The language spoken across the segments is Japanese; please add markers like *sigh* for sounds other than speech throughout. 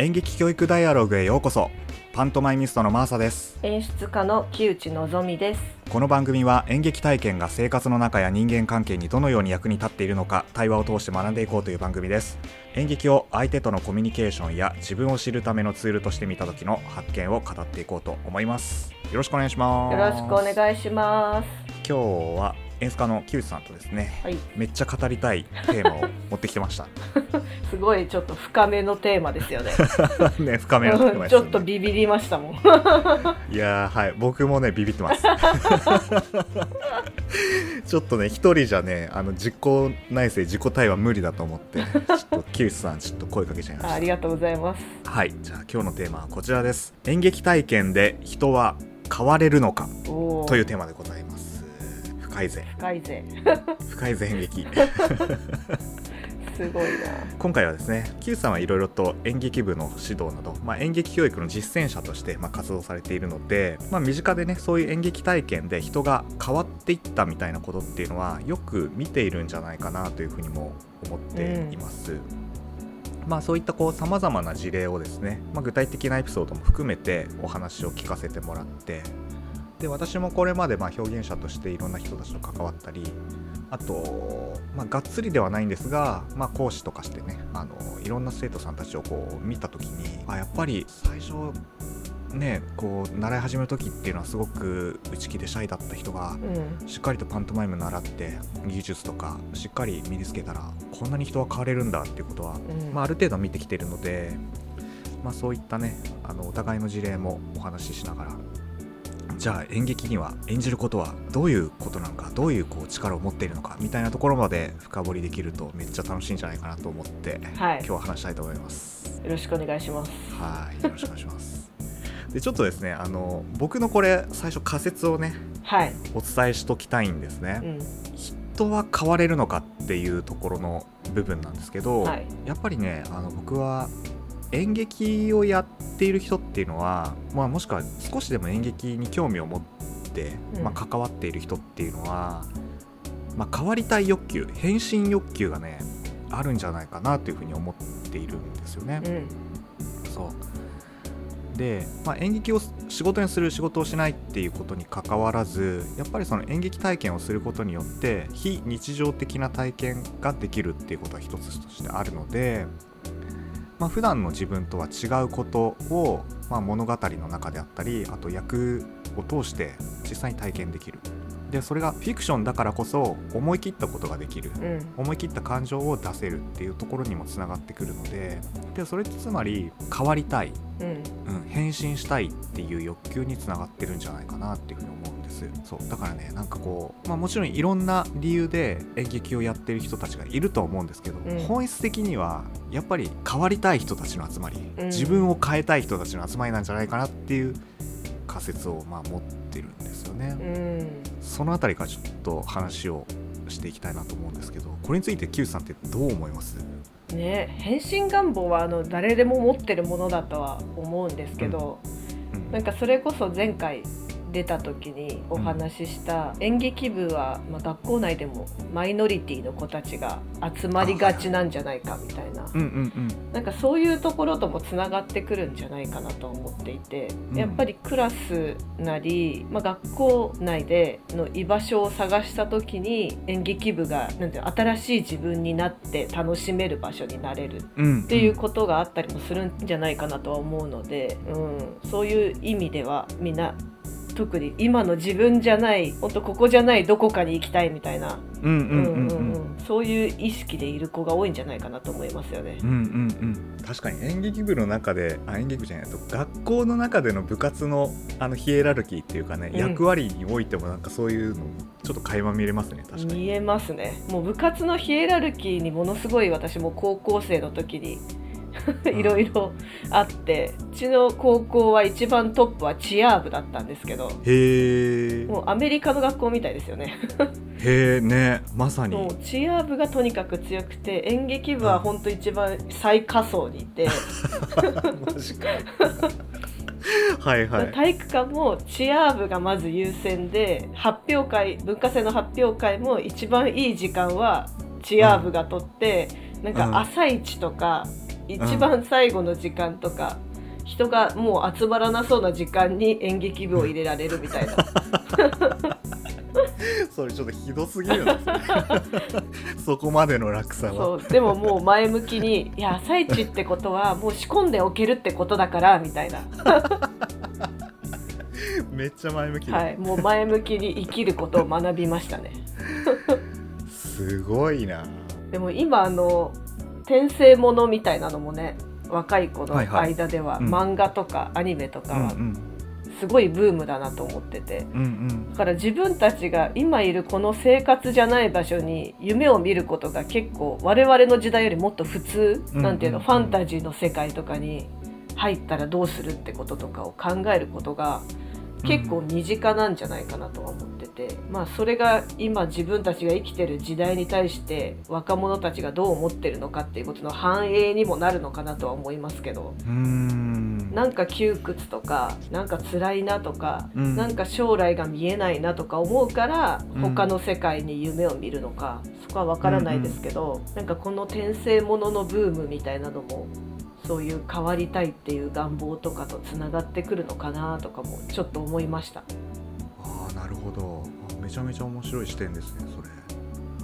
演劇教育ダイアログへようこそ。パントマイミストのマーサです。演出家の木内のぞみです。この番組は演劇体験が生活の中や人間関係にどのように役に立っているのか対話を通して学んでいこうという番組です。演劇を相手とのコミュニケーションや自分を知るためのツールとして見た時の発見を語っていこうと思います。よろしくお願いします。よろしくお願いします。今日は演出家の木内さんとですねはい。めっちゃ語りたいテーマを持ってきてました。*laughs* すごいちょっと深めのテーマですよね。*laughs* ね深めのテーマですちょっとビビりましたもん。*laughs* いやーはい僕もねビビってます。ちょっとね一人じゃねあの自己内政自己対話無理だと思ってちょっと木内さんちょっと声かけちゃいましあありがとうございます。たはいじゃあ今日のテーマはこちらです。演劇体験で人は変われるのかというテーマでございます深いぜ。深いぜ。深いぜ演劇。*laughs* すごいな。今回はですね Q さんはいろいろと演劇部の指導など、まあ、演劇教育の実践者としてまあ活動されているので、まあ、身近でねそういう演劇体験で人が変わっていったみたいなことっていうのはよく見ているんじゃないかなというふうにも思っています。まあそういったこうさまざまな事例をですね、まあ、具体的なエピソードも含めてお話を聞かせてもらってで私もこれまでまあ表現者としていろんな人たちと関わったりあと、まあ、がっつりではないんですが、まあ、講師とかしてねあのいろんな生徒さんたちをこう見た時にあやっぱり最初ねこう習い始める時っていうのはすごく内気でシャイだった人がうん。しっかりとパントマイム習って技術とかしっかり身につけたらこんなに人は変われるんだっていうことは、うん。まあ、ある程度見てきてるので、まあ、そういったねあのお互いの事例もお話ししながらじゃあ演劇には演じることはどういうことなのかどういうこう力を持っているのかみたいなところまで深掘りできるとめっちゃ楽しいんじゃないかなと思って、はい今日は話したいと思います。よろしくお願いしますはいよろしくお願いします。でちょっとですねあの僕のこれ最初仮説をねはい、お伝えしときたいんですね。うん、人は変われるのかっていうところの部分なんですけど、はいやっぱりねあの僕は演劇をやっている人っていうのは、まあ、もしくは少しでも演劇に興味を持って、うん。まあ、関わっている人っていうのは、まあ、変わりたい欲求変身欲求がねあるんじゃないかなというふうに思っているんですよね。うん。そう。で、まあ、演劇を仕事にする仕事をしないっていうことにかかわらずやっぱりその演劇体験をすることによって非日常的な体験ができるっていうことは一つとしてあるので、まあ普段の自分とは違うことを、まあ、物語の中であったりあと役を通して実際に体験できる。でそれがフィクションだからこそ思い切ったことができる。うん。思い切った感情を出せるっていうところにもつながってくるのででそれってつまり変わりたい、うん。うん、変身したいっていう欲求につながってるんじゃないかなっていうふうに思う。んです。そう。だからねなんかこう、まあ、もちろんいろんな理由で演劇をやってる人たちがいるとは思うんですけど、うん。本質的にはやっぱり変わりたい人たちの集まり、うん。自分を変えたい人たちの集まりなんじゃないかなっていう仮説をまあ持ってるんですよね。うん。そのあたりからちょっと話をしていきたいなと思うんですけどこれについて Q さんってどう思います？ね変身願望はあの誰でも持ってるものだとは思うんですけど、うん。なんかそれこそ前回出た時にお話しした演劇部は、まあ、学校内でもマイノリティの子たちが集まりがちなんじゃないかみたいな。うんうんうん。なんかそういうところともつながってくるんじゃないかなと思っていて、うん。やっぱりクラスなり、まあ、学校内での居場所を探した時に演劇部がなんて新しい自分になって楽しめる場所になれるうん。っていうことがあったりもするんじゃないかなとは思うので、うん、そういう意味ではみんな特に今の自分じゃない本当ここじゃないどこかに行きたいみたいな、そういう意識でいる子が多いんじゃないかなと思いますよね。うんうんうん。確かに演劇部の中であ演劇部じゃないと学校の中での部活のあのヒエラルキーっていうかね、うん。役割においてもなんかそういうのちょっと垣間見れますね確かに。見えますね。もう部活のヒエラルキーにものすごい私も高校生の時にいろいろあってうちの高校は一番トップはチア部だったんですけどへえもうアメリカの学校みたいですよね。へえねまさに。もうチア部がとにかく強くて演劇部は本当一番最下層にいて、*laughs* マジかはいはい。体育館もチア部がまず優先で発表会文化祭の発表会も一番いい時間はチア部が取って、なん。うんか朝一とか一番最後の時間とか、人がもう集まらなそうな時間に演劇部を入れられるみたいな。*laughs* それちょっとひどすぎるな *laughs* そこまでの落差は。そうでももう前向きに「いや朝一ってことはもう仕込んでおけるってことだから」みたいな。*laughs* めっちゃ前向きだ、はいもう前向きに生きることを学びましたね。すごいな。でも今あの転生ものみたいなのもね若い子の間では、うん。漫画とかアニメとかはうんうん。すごいブームだなと思ってて、うんうん。だから自分たちが今いるこの生活じゃない場所に夢を見ることが結構我々の時代よりもっと普通、うんなんていうのうんファンタジーの世界とかに入ったらどうするってこととかを考えることが結構身近なんじゃないかなとは思ってて、まあそれが今自分たちが生きてる時代に対して若者たちがどう思ってるのかっていうことの反映にもなるのかなとは思いますけど。うーんなんか窮屈とかなんか辛いなとか、うんなんか将来が見えないなとか思うから、うん他の世界に夢を見るのかそこは分からないですけど、なんかこの転生もののブームみたいなのもそういう変わりたいっていう願望とかとつながってくるのかなとかもちょっと思いました。ああなるほど。あめちゃめちゃ面白い視点ですねそれ。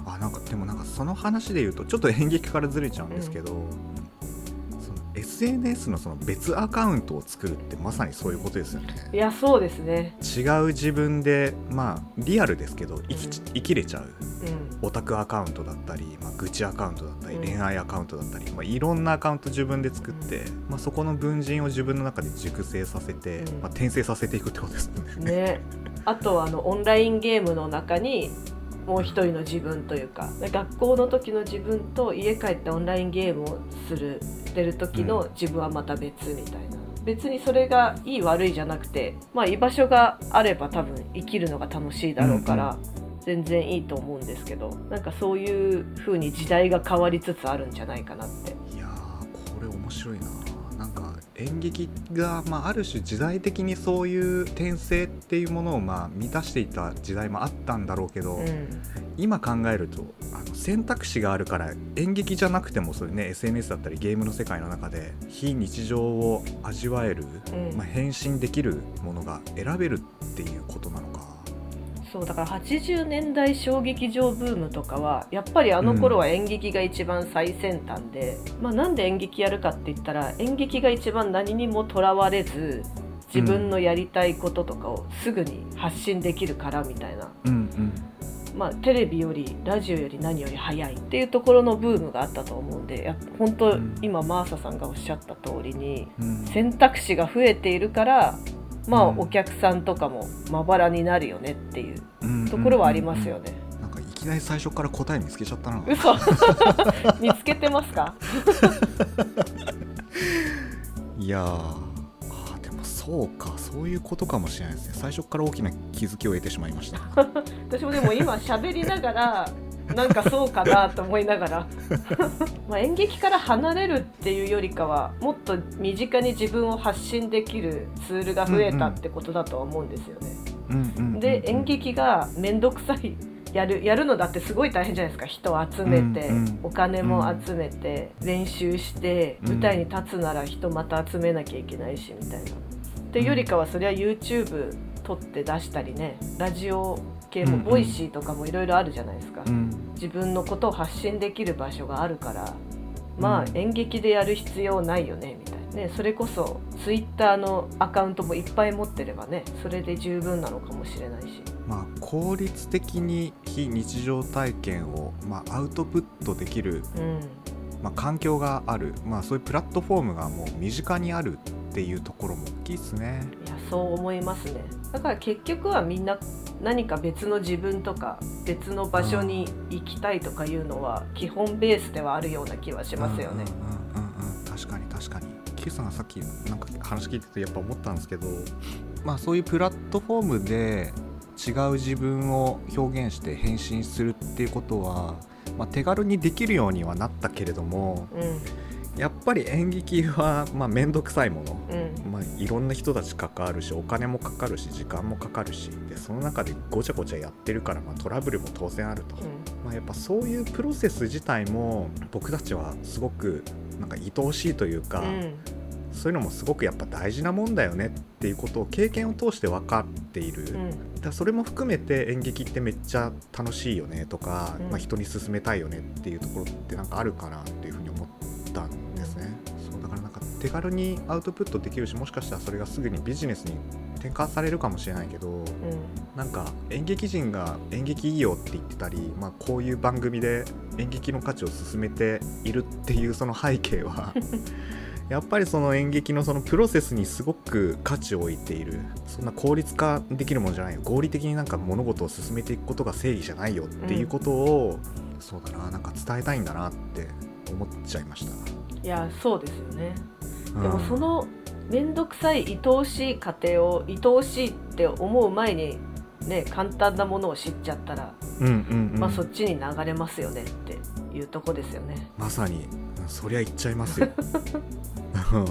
あなんかでもなんかその話で言うとちょっと演劇からずれちゃうんですけど、その SNS のその別アカウントを作るってまさにそういうことですよね。いやそうですね、違う自分でまあリアルですけど生き,、うん。生きれちゃう。うん。オタクアカウントだったり、まあ、愚痴アカウントだったりうん。恋愛アカウントだったり、まあ、いろんなアカウント自分で作って、まあ、そこの文人を自分の中で熟成させて、うん。まあ、転生させていくってことですよね。ね、*laughs* あとあのオンラインゲームの中にもう一人の自分というか学校の時の自分と家帰ってオンラインゲームをするしてる時の自分はまた別みたいな、別にそれがいい悪いじゃなくて、まあ、居場所があれば多分生きるのが楽しいだろうから、全然いいと思うんですけどなんかそういう風に時代が変わりつつあるんじゃないかなって。いやーこれ面白いな演劇が、まあ、ある種時代的にそういう転生っていうものをまあ満たしていた時代もあったんだろうけど、うん今考えるとあの選択肢があるから演劇じゃなくてもそういう、ね、SNS だったりゲームの世界の中で非日常を味わえる、うんまあ、変身できるものが選べるっていうことなのか。そうだから80年代小劇場ブームとかはやっぱりあの頃は演劇が一番最先端で、まあ、なんで演劇やるかって言ったら演劇が一番何にもとらわれず自分のやりたいこととかをすぐに発信できるからみたいな、うんうん。まあ、テレビよりラジオより何より早いっていうところのブームがあったと思うんでや本当、うん。今マーサさんがおっしゃった通りにうん。選択肢が増えているからまあうん。お客さんとかもまばらになるよねっていううん。ところはありますよね。なんかいきなり最初から答え見つけちゃったな。嘘。*laughs* 見つけてますか？*laughs* いやー。あーでもそうか。そういうことかもしれないですね。最初から大きな気づきを得てしまいました。*laughs* 私もでも今喋りながらなんかそうかなと思いながら。*laughs* まあ演劇から離れるっていうよりかはもっと身近に自分を発信できるツールが増えたってことだとは思うんですよね。うんうんうんうん。で演劇が面倒くさい。やるやるのだってすごい大変じゃないですか。人を集めて、うんうん。お金も集めて、練習してうん。舞台に立つなら人また集めなきゃいけないしみたいな。っていうよりかはそれは YouTube 撮って出したりね。ラジオ系も Voicy とかもいろいろあるじゃないですか、うん自分のことを発信できる場所があるからまあ演劇でやる必要ないよねみたいなねそれこそ Twitter のアカウントもいっぱい持ってればねそれで十分なのかもしれないし。まあ効率的に非日常体験を、まあ、アウトプットできる、うんまあ、環境がある、まあ、そういうプラットフォームがもう身近にあるっていうところも大きいですね。いやそう思いますねだから結局はみんな何か別の自分とか別の場所に行きたいとかいうのは基本ベースではあるような気はしますよね。うんうんうんうん確かに確かに。Q さんがさっきなんか話聞いててやっぱ思ったんですけどまあそういうプラットフォームで違う自分を表現して変身するっていうことは、まあ、手軽にできるようにはなったけれどもうん。やっぱり演劇はまあ面倒くさいもの、うん。まあ、いろんな人たち関わるしお金もかかるし時間もかかるしでその中でごちゃごちゃやってるから、まあ、トラブルも当然あると、ままあ、やっぱそういうプロセス自体も僕たちはすごくなんか愛おしいというか、うん。そういうのもすごくやっぱ大事なもんだよねっていうことを経験を通して分かっている、うん。だそれも含めて演劇ってめっちゃ楽しいよねとか、うん。まあ、人に勧めたいよねっていうところってなんかあるかなっていうふうに思ったんで手軽にアウトプットできるしもしかしたらそれがすぐにビジネスに転換されるかもしれないけどうん。なんか演劇人が演劇いいよって言ってたり、まあ、こういう番組で演劇の価値を進めているっていうその背景は *laughs* やっぱりその演劇のそのプロセスにすごく価値を置いている。そんな効率化できるものじゃないよ。合理的になんか物事を進めていくことが正義じゃないよっていうことを、そうだななんか伝えたいんだなって思っちゃいました。いやそうですよね。うん。でもその面倒くさい愛おしい過程を愛おしいって思う前にね簡単なものを知っちゃったら、うんうんうん。まあそっちに流れますよねっていうとこですよね。まさに。うんそりゃ言っちゃいますよ。*laughs* うん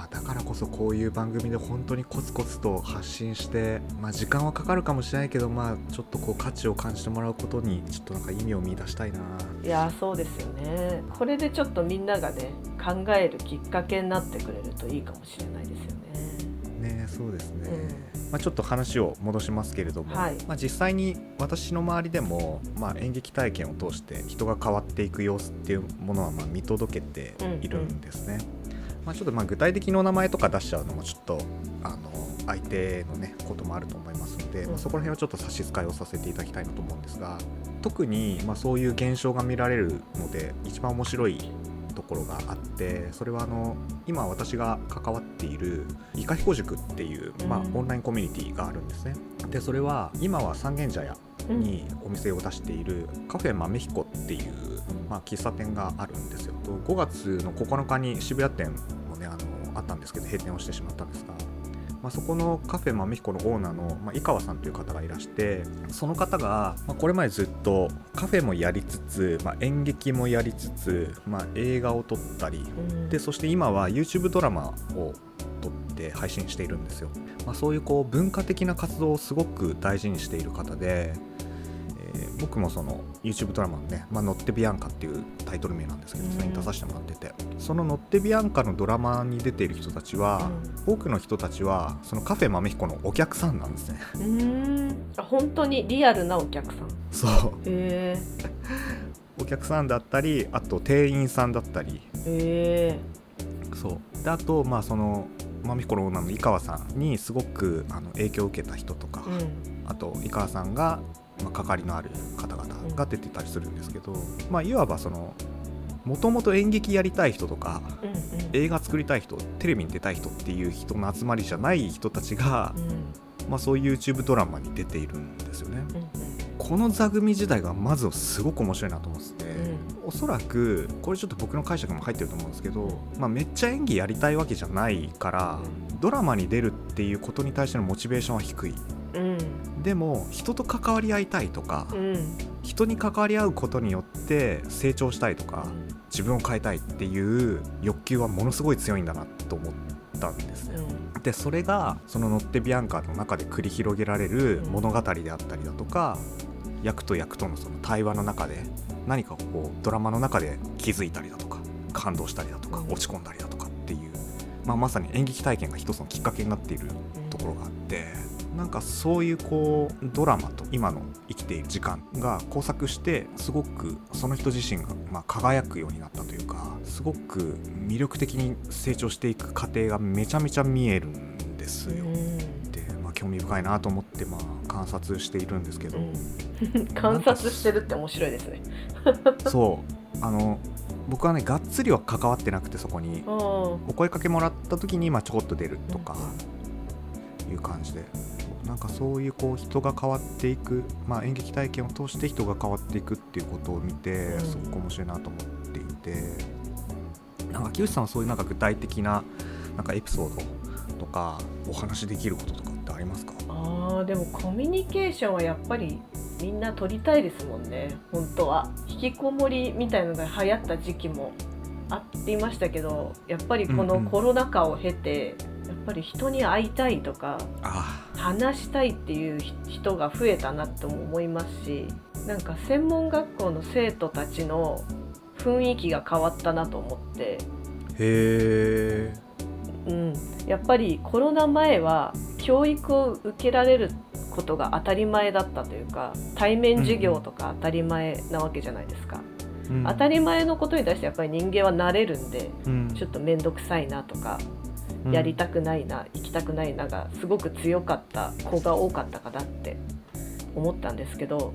まあだからこそこういう番組で本当にコツコツと発信して、まあ、時間はかかるかもしれないけどまあちょっとこう価値を感じてもらうことにちょっとなんか意味を見出したいないやそうですよね。これでちょっとみんながね考えるきっかけになってくれるといいかもしれないですよね。ねそうですね、まあ、ちょっと話を戻しますけれども、はいまあ、実際に私の周りでも、まあ、演劇体験を通して人が変わっていく様子っていうものはまあ見届けているんですね。まあ、ちょっとまあ具体的なお名前とか出しちゃうのもちょっとあの相手のねこともあると思いますので、うんまあ、そこら辺はちょっと差し支えをさせていただきたいなと思うんですが特にまあそういう現象が見られるので一番面白いところがあってそれはあの今私が関わっているイカヒコ塾っていう、まあうん。オンラインコミュニティがあるんですね。でそれは今は三軒茶屋うん。にお店を出しているカフェ豆彦っていう、まあ、喫茶店があるんですよ。と5月の9日に渋谷店あったんですけど閉店をしてしまったんですが、まあ、そこのカフェ豆彦のオーナーの、まあ、井川さんという方がいらしてその方が、まあ、これまでずっとカフェもやりつつ、まあ、演劇もやりつつ、まあ、映画を撮ったりうん。でそして今は YouTube ドラマを撮って配信しているんですよ、まあ、そういうこう文化的な活動をすごく大事にしている方で、えー僕もその YouTube ドラマのね「まあ、ノッテビアンカ」っていうタイトル名なんですけどうん。それに出させてもらってて。その「ノッテビアンカ」のドラマに出ている人たちは、多くの人たちはそのカフェ豆彦のお客さんなんですね。うん。本当にリアルなお客さん。そう。へお客さんだったりあと店員さんだったり。えへえそう。であとまあその豆彦のオーナーの井川さんにすごくあの影響を受けた人とか、うん。あと井川さんが、まあ、関わりのある方々が出てたりするんですけど、まあ、いわばそのもともと演劇やりたい人とかうんうん。映画作りたい人テレビに出たい人っていう人の集まりじゃない人たちが、うん。まあ、そういう YouTube ドラマに出ているんですよね。うんこの座組時代がまずすごく面白いなと思ってて、うん。おそらくこれちょっと僕の解釈も入ってると思うんですけど、まあ、めっちゃ演技やりたいわけじゃないから、ドラマに出るっていうことに対してのモチベーションは低い。うんでも人と関わり合いたいとか、うん。人に関わり合うことによって成長したいとか自分を変えたいっていう欲求はものすごい強いんだなと思ったんですね。でそれがその「ノッテビアンカ」の中で繰り広げられる物語であったりだとか、役と役とのその対話の中で何かこうドラマの中で気づいたりだとか感動したりだとかうん。落ち込んだりだとかっていう、まあ、まさに演劇体験が一つのきっかけになっているうんところがあってなんかそういうこうドラマと今の生きている時間が交錯してすごくその人自身がまあ輝くようになったというかすごく魅力的に成長していく過程がめちゃめちゃ見えるんですよ。うん。で、まあ、興味深いなと思ってまあ観察しているんですけど、う *laughs* ん観察してるって面白いですね。*laughs* そう。あの僕はねがっつりは関わってなくてそこに。うん。お声かけもらった時にまあちょこっと出るとかいう感じでなんかそういうこう人が変わっていく、まあ、演劇体験を通して人が変わっていくっていうことを見てうん。すごく面白いなと思っていて。なんか木内さんはそういうなんか具体的ななんかエピソードとかお話しできることとかってありますか？あーでもコミュニケーションはやっぱりみんな取りたいですもんね。本当は。引きこもりみたいのが流行った時期もあっていましたけどやっぱりこうんうん。のコロナ禍を経て、やっぱり人に会いたいとかあ話したいっていう人が増えたなとも思いますしなんか専門学校の生徒たちの雰囲気が変わったなと思って。へえうん、やっぱりコロナ前は教育を受けられることが当たり前だったというか対面授業とか当たり前なわけじゃないですか、当たり前のことに対してやっぱり人間は慣れるんでちょっと面倒くさいなとか、やりたくないな行きたくないながすごく強かった子が多かったかなって思ったんですけど、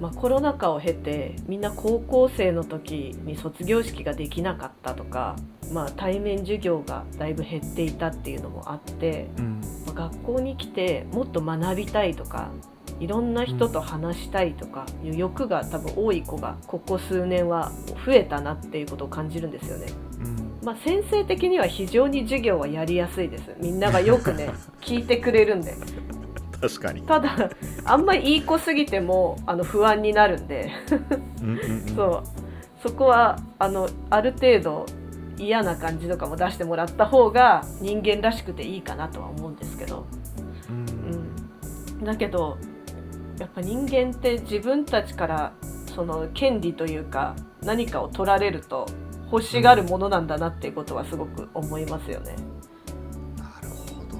まあ、コロナ禍を経てみんな高校生の時に卒業式ができなかったとか、まあ、対面授業がだいぶ減っていたっていうのもあって、うんまあ学校に来てもっと学びたいとかいろんな人と話したいとかいう欲が多分多い子がここ数年は増えたなっていうことを感じるんですよね。うんまあ、先生的には非常に授業はやりやすいです。みんながよくね *laughs* 聞いてくれるんで。確かに。ただあんまりいい子すぎてもあの不安になるんで。うんうんうん。*laughs* そう。そこはあのある程度嫌な感じとかも出してもらった方が人間らしくていいかなとは思うんですけど、うん。うん、だけどやっぱ人間って自分たちからその権利というか何かを取られると欲しがるものなんだなっていうことはすごく思いますよね。なるほど。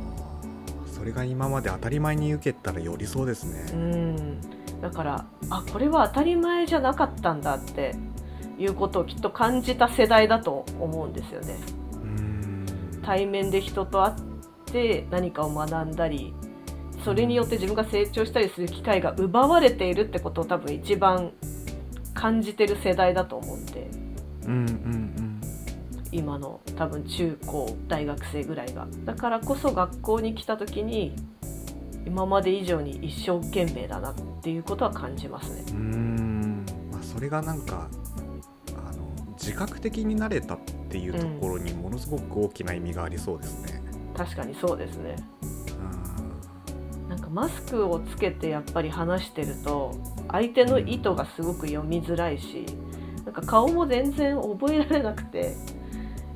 それが今まで当たり前に受けたらよりそうですうねん。だからあこれは当たり前じゃなかったんだっていうことをきっと感じた世代だと思うんですよね。うん。対面で人と会って何かを学んだりそれによって自分が成長したりする機会が奪われているってことを多分一番感じてる世代だと思うんでうんうん今の多分中高大学生ぐらいが。だからこそ学校に来た時に今まで以上に一生懸命だなっていうことは感じますね。うんうん。まあそれがなんかあの自覚的になれたっていうところにものすごく大きな意味がありそうですね。確かにそうですね。うん。なんかマスクをつけてやっぱり話してると相手の意図がすごく読みづらいしなんか顔も全然覚えられなくて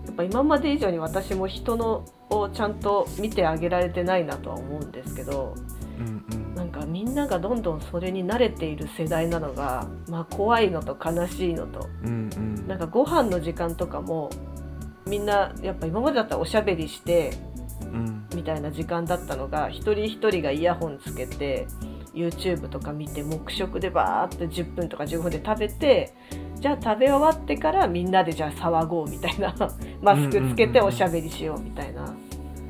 やっぱ今まで以上に私も人のをちゃんと見てあげられてないなとは思うんですけどうんうん。なんかみんながどんどんそれに慣れている世代なのが、まあ、怖いのと悲しいのとうんうん。なんかご飯の時間とかもみんなやっぱ今までだったらおしゃべりしてうん。みたいな時間だったのが一人一人がイヤホンつけて YouTube とか見て黙食でバーって10分とか15分で食べてじゃあ食べ終わってからみんなでじゃあ騒ごうみたいな。マスクつけておしゃべりしようみたいな。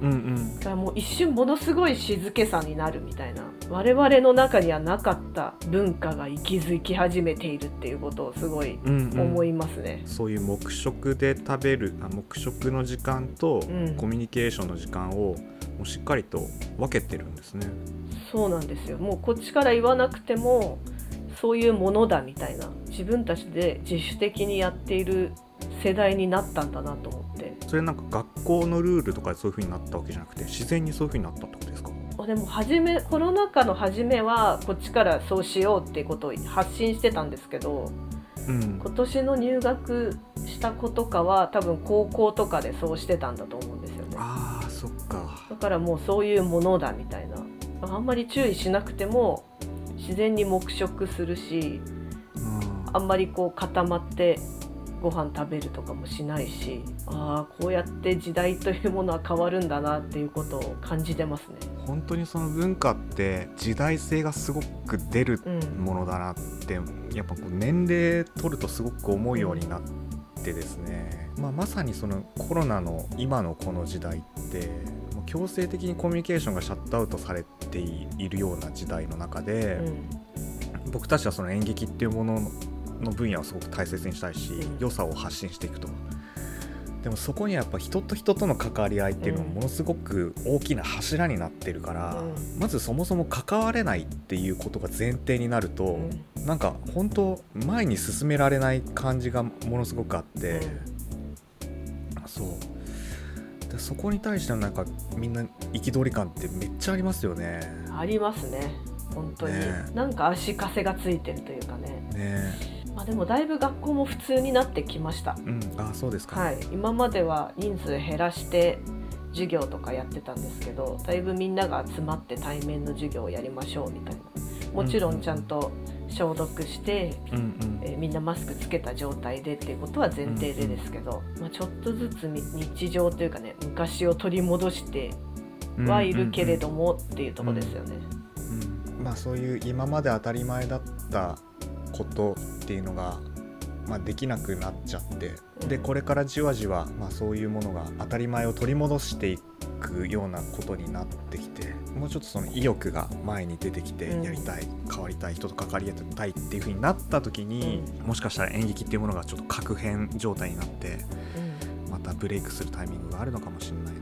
うんうん。だからもう一瞬ものすごい静けさになるみたいな。我々の中にはなかった文化が息づき始めているっていうことをすごいうんうん。思いますね。そういう黙食で食べるあ黙食の時間とうん。コミュニケーションの時間をもうしっかりと分けてるんですね。そうなんですよ。もうこっちから言わなくてもそういうものだみたいな自分たちで自主的にやっている世代になったんだなと思って。それなんか学校のルールとかでそういう風になったわけじゃなくて自然にそういう風になったってことですか？あでも初めコロナ禍の初めはこっちからそうしようっていうことを発信してたんですけどうん。今年の入学した子とかは多分高校とかでそうしてたんだと思うんですよね。あーそっか。だからもうそういうものだみたいな。あんまり注意しなくても自然に黙食するしうん。あんまりこう固まってご飯食べるとかもしないしああこうやって時代というものは変わるんだなっていうことを感じてますね。本当にその文化って時代性がすごく出るうん、ものだなってやっぱこう年齢取るとすごく思うようになってですね、まあ、まさにそのコロナの今のこの時代って強制的にコミュニケーションがシャットアウトされているような時代の中で、僕たちはその演劇っていうものの分野をすごく大切にしたいし、うん。良さを発信していくと。でもそこにはやっぱ人と人との関わり合いっていうのもうんものすごく大きな柱になってるから、うん。まずそもそも関われないっていうことが前提になると、うん。なんか本当前に進められない感じがものすごくあって、そうでそこに対してのなんかみんな憤り感ってめっちゃありますよね。うんありますね。本当に、ね。なんか足かせがついてるというかね、ね。まあ、でもだいぶ学校も普通になってきました。うん。あそうですか、はい、今までは人数減らして授業とかやってたんですけどだいぶみんなが集まって対面の授業をやりましょうみたいなもちろんちゃんと消毒して、うんうん。えーみんなマスクつけた状態でっていうことは前提でですけど、まあ、ちょっとずつみ日常というかね昔を取り戻してはいるけれどもっていうところですよね。うん。まあそういう今まで当たり前だったことっていうのが、まあ、できなくなっちゃってでこれからじわじわ、まあ、そういうものが当たり前を取り戻していくようなことになってきてもうちょっとその意欲が前に出てきてうん。やりたい、変わりたい人と関わりたいっていう風になった時に、もしかしたら演劇っていうものがちょっと確変状態になってうん。またブレイクするタイミングがあるのかもしれない